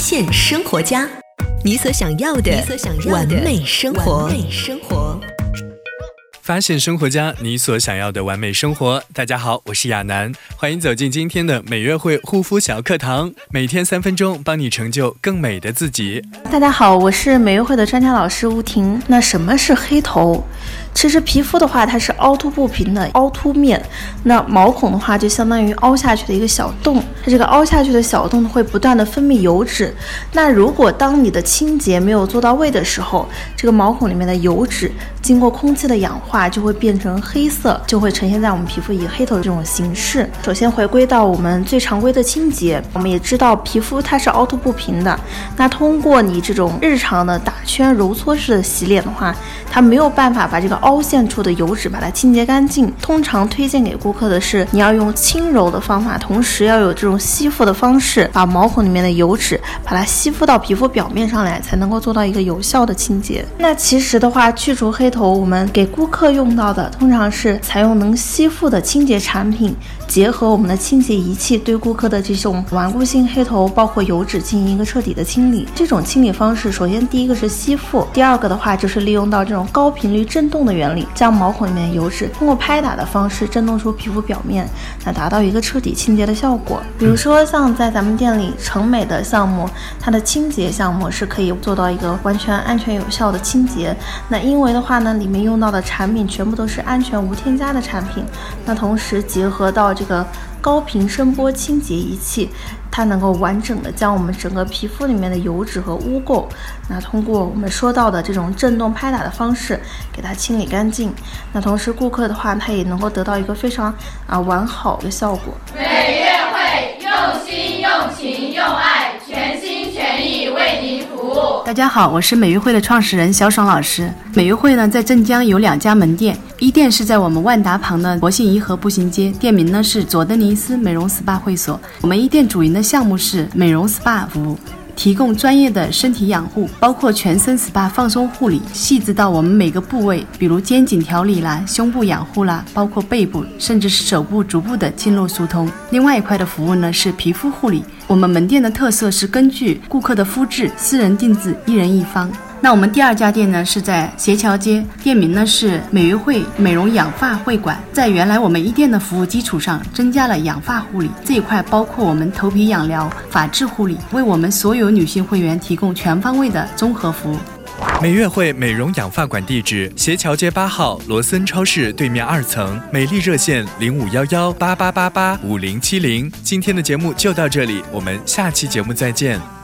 现生活家，你所想要的完美生活。完美生活。发现生活家，你所想要的完美生活。大家好，我是亚楠，欢迎走进今天的美约会护肤小课堂，每天三分钟，帮你成就更美的自己。大家好，我是美约会的专家老师吴婷。那什么是黑头？其实皮肤的话，它是凹凸不平的凹凸面，那毛孔的话就相当于凹下去的一个小洞，它这个凹下去的小洞会不断的分泌油脂。那如果当你的清洁没有做到位的时候，这个毛孔里面的油脂经过空气的氧化就会变成黑色，就会呈现在我们皮肤以黑头的这种形式。首先回归到我们最常规的清洁，我们也知道皮肤它是凹凸不平的，那通过你这种日常的打圈揉搓式的洗脸的话，它没有办法把这个。凹陷处的油脂把它清洁干净。通常推荐给顾客的是，你要用轻柔的方法，同时要有这种吸附的方式，把毛孔里面的油脂把它吸附到皮肤表面上来，才能够做到一个有效的清洁。那其实的话，去除黑头，我们给顾客用到的通常是采用能吸附的清洁产品。结合我们的清洁仪器，对顾客的这种顽固性黑头，包括油脂进行一个彻底的清理。这种清理方式，首先第一个是吸附，第二个的话就是利用到这种高频率震动的原理，将毛孔里面的油脂通过拍打的方式震动出皮肤表面，来达到一个彻底清洁的效果。比如说像在咱们店里成美的项目，它的清洁项目是可以做到一个完全安全有效的清洁。那因为的话呢，里面用到的产品全部都是安全无添加的产品，那同时结合到。这个高频声波清洁仪器，它能够完整的将我们整个皮肤里面的油脂和污垢，那通过我们说到的这种震动拍打的方式，给它清理干净。那同时顾客的话，他也能够得到一个非常啊完好的效果。每月会用心用情用爱，大家好，我是美悦会的创始人小爽老师。美悦会呢，在镇江有两家门店。一店是在我们万达旁的国信颐和步行街，店名呢是佐登尼斯美容 SPA 会所。我们一店主营的项目是美容 SPA 服务，提供专业的身体养护，包括全身 SPA 放松护理，细致到我们每个部位，比如肩颈调理啦、胸部养护啦，包括背部，甚至是手部逐步的经络疏通。另外一块的服务呢是皮肤护理，我们门店的特色是根据顾客的肤质，私人定制，一人一方。那我们第二家店呢是在斜桥街，店名呢是美约会美容养发会馆。在原来我们一店的服务基础上，增加了养发护理这一块，包括我们头皮养疗、发质护理，为我们所有女性会员提供全方位的综合服务。美约会美容养发馆地址：斜桥街八号罗森超市对面二层。美丽热线：零五幺幺八八八八五零七零。今天的节目就到这里，我们下期节目再见。